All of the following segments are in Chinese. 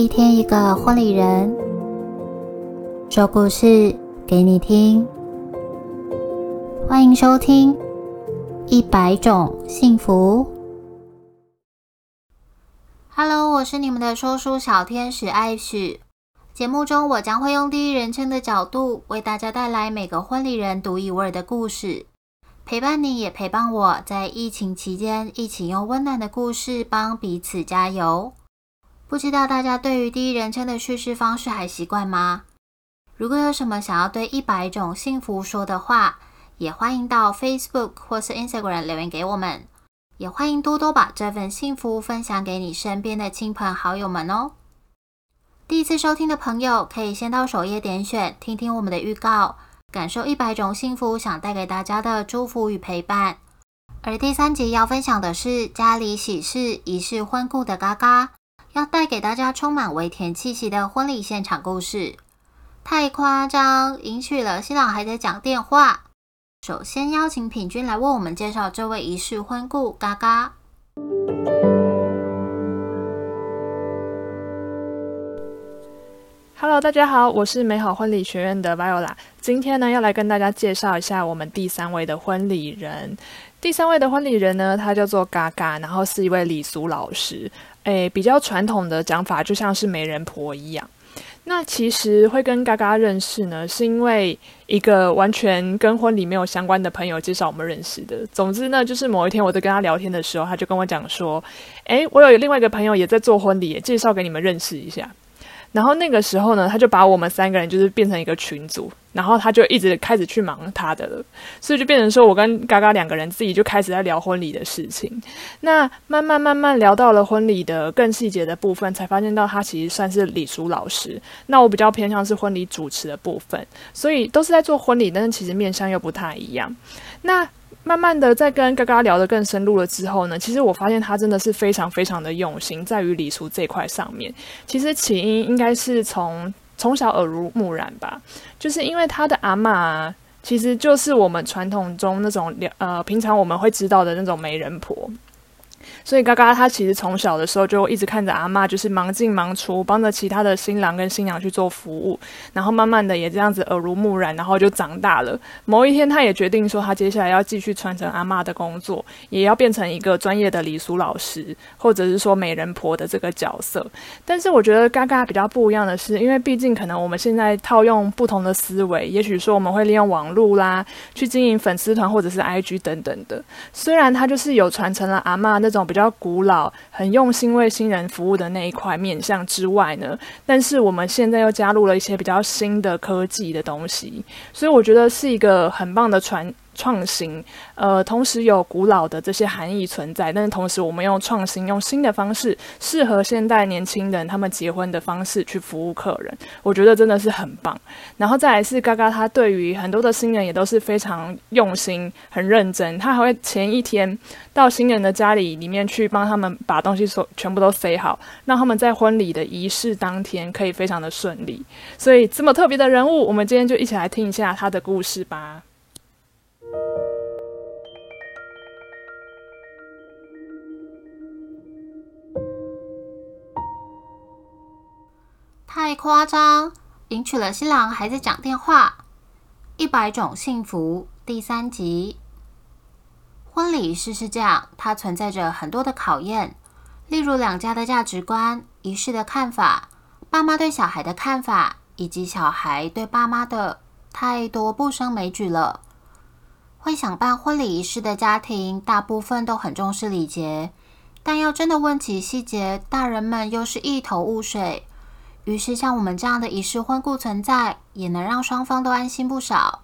一天一个婚礼人，说故事给你听。欢迎收听《一百种幸福》。Hello，我是你们的说书小天使艾许。节目中，我将会用第一人称的角度，为大家带来每个婚礼人独一无二的故事，陪伴你也陪伴我，在疫情期间一起用温暖的故事帮彼此加油。不知道大家对于第一人称的叙事方式还习惯吗？如果有什么想要对一百种幸福说的话，也欢迎到 Facebook 或是 Instagram 留言给我们。也欢迎多多把这份幸福分享给你身边的亲朋好友们哦。第一次收听的朋友，可以先到首页点选，听听我们的预告，感受一百种幸福想带给大家的祝福与陪伴。而第三集要分享的是家里喜事、仪式婚故的嘎嘎，要带给大家充满微甜气息的婚礼现场故事。太夸张，迎娶了新郎还在讲电话。首先邀请品君来为我们介绍这位仪式婚故嘎嘎。Hello，大家好，我是美好婚礼学院的 Viola。今天呢，要来跟大家介绍一下我们第三位的婚礼人。第三位的婚礼人呢，他叫做嘎嘎，然后是一位礼俗老师。诶，比较传统的讲法，就像是媒人婆一样。那其实会跟嘎嘎认识呢，是因为一个完全跟婚礼没有相关的朋友介绍我们认识的。总之呢，就是某一天我在跟他聊天的时候，他就跟我讲说：“诶，我有另外一个朋友也在做婚礼，介绍给你们认识一下。”然后那个时候呢，他就把我们三个人就是变成一个群组，然后他就一直开始去忙他的了，所以就变成说我跟嘎嘎两个人自己就开始在聊婚礼的事情。那慢慢慢慢聊到了婚礼的更细节的部分，才发现到他其实算是礼俗老师。那我比较偏向是婚礼主持的部分，所以都是在做婚礼，但是其实面向又不太一样。那慢慢的，在跟嘎嘎聊得更深入了之后呢，其实我发现他真的是非常非常的用心，在于礼俗这块上面。其实起因应该是从从小耳濡目染吧，就是因为他的阿妈其实就是我们传统中那种呃平常我们会知道的那种媒人婆。所以，嘎嘎他其实从小的时候就一直看着阿妈，就是忙进忙出，帮着其他的新郎跟新娘去做服务，然后慢慢的也这样子耳濡目染，然后就长大了。某一天，他也决定说，他接下来要继续传承阿妈的工作，也要变成一个专业的礼俗老师，或者是说美人婆的这个角色。但是，我觉得嘎嘎比较不一样的是，因为毕竟可能我们现在套用不同的思维，也许说我们会利用网络啦，去经营粉丝团或者是 IG 等等的。虽然他就是有传承了阿妈那这种比较古老、很用心为新人服务的那一块面向之外呢，但是我们现在又加入了一些比较新的科技的东西，所以我觉得是一个很棒的传。创新，呃，同时有古老的这些含义存在，但是同时我们用创新、用新的方式，适合现代年轻人他们结婚的方式去服务客人，我觉得真的是很棒。然后再来是嘎嘎，他对于很多的新人也都是非常用心、很认真，他还会前一天到新人的家里里面去帮他们把东西所全部都塞好，让他们在婚礼的仪式当天可以非常的顺利。所以这么特别的人物，我们今天就一起来听一下他的故事吧。太夸张！迎娶了新郎还在讲电话。一百种幸福第三集。婚礼仪式是这样，它存在着很多的考验，例如两家的价值观、仪式的看法、爸妈对小孩的看法，以及小孩对爸妈的，太多不胜枚举了。会想办婚礼仪式的家庭，大部分都很重视礼节，但要真的问起细节，大人们又是一头雾水。于是，像我们这样的仪式婚故存在，也能让双方都安心不少。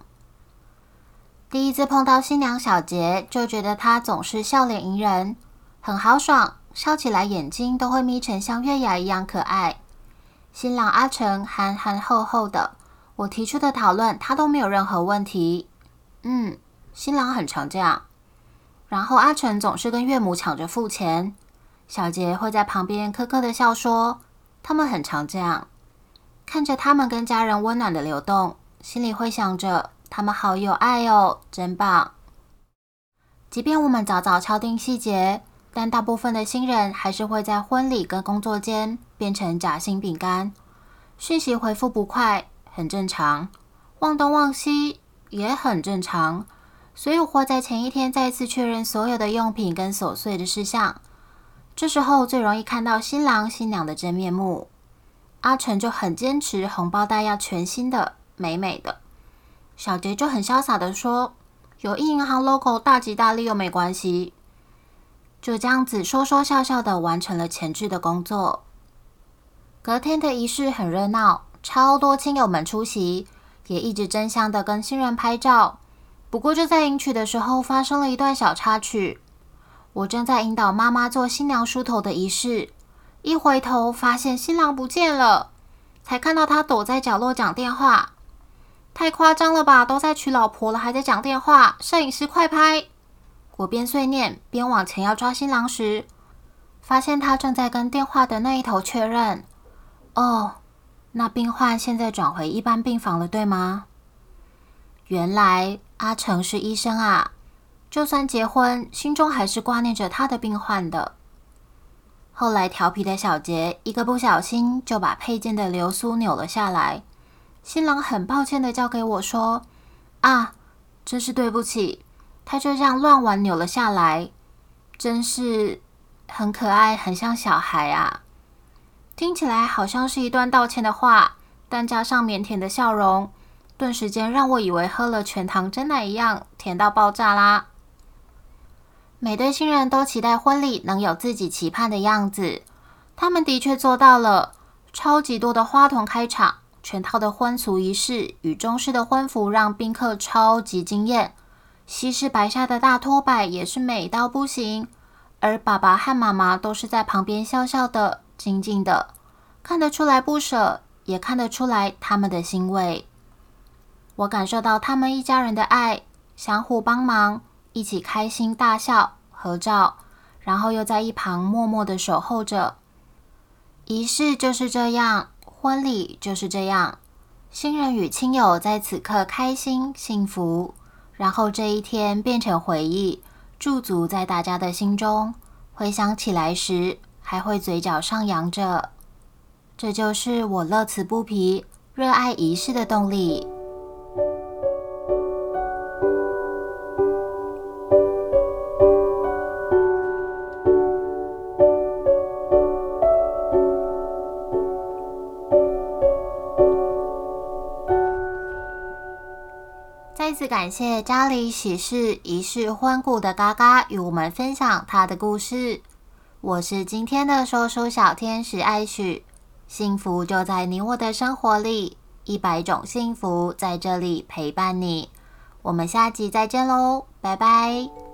第一次碰到新娘小杰，就觉得她总是笑脸迎人，很豪爽，笑起来眼睛都会眯成像月牙一样可爱。新郎阿成憨憨厚厚的，我提出的讨论他都没有任何问题。嗯，新郎很常这样。然后阿成总是跟岳母抢着付钱，小杰会在旁边咯咯的笑说。他们很常这样，看着他们跟家人温暖的流动，心里会想着他们好有爱哦，真棒。即便我们早早敲定细节，但大部分的新人还是会在婚礼跟工作间变成夹心饼干，讯息回复不快，很正常。忘东忘西也很正常。所以我会在前一天再次确认所有的用品跟琐碎的事项。这时候最容易看到新郎新娘的真面目。阿成就很坚持红包袋要全新的、美美的。小杰就很潇洒的说：“有印银行 logo，大吉大利又没关系。”就这样子说说笑笑的完成了前置的工作。隔天的仪式很热闹，超多亲友们出席，也一直争相的跟新人拍照。不过就在迎娶的时候，发生了一段小插曲。我正在引导妈妈做新娘梳头的仪式，一回头发现新郎不见了，才看到他躲在角落讲电话。太夸张了吧！都在娶老婆了，还在讲电话。摄影师快拍！我边碎念边往前要抓新郎时，发现他正在跟电话的那一头确认：“哦，那病患现在转回一般病房了，对吗？”原来阿成是医生啊，就算结婚，心中还是挂念着他的病患的。后来调皮的小杰一个不小心就把配件的流苏扭了下来。新郎很抱歉的交给我说：“啊，真是对不起，他就这样乱玩扭了下来，真是很可爱，很像小孩啊。”听起来好像是一段道歉的话，但加上腼腆的笑容，顿时间让我以为喝了全糖真奶一样，甜到爆炸啦！每对新人都期待婚礼能有自己期盼的样子，他们的确做到了，超级多的花童开场。全套的婚俗仪式与中式的婚服让宾客超级惊艳，西式白纱的大拖摆也是美到不行，而爸爸和妈妈都是在旁边笑笑的、静静的，看得出来不舍，也看得出来他们的欣慰。我感受到他们一家人的爱，相互帮忙，一起开心大笑、合照，然后又在一旁默默的守候着。仪式就是这样。婚礼就是这样，新人与亲友在此刻开心幸福，然后这一天变成回忆，驻足在大家的心中。回想起来时，还会嘴角上扬着。这就是我乐此不疲、热爱仪式的动力。感谢家里喜事仪式欢顾的嘎嘎与我们分享他的故事。我是今天的说书小天使艾许，幸福就在你我的生活里，一百种幸福在这里陪伴你。我们下集再见喽，拜拜。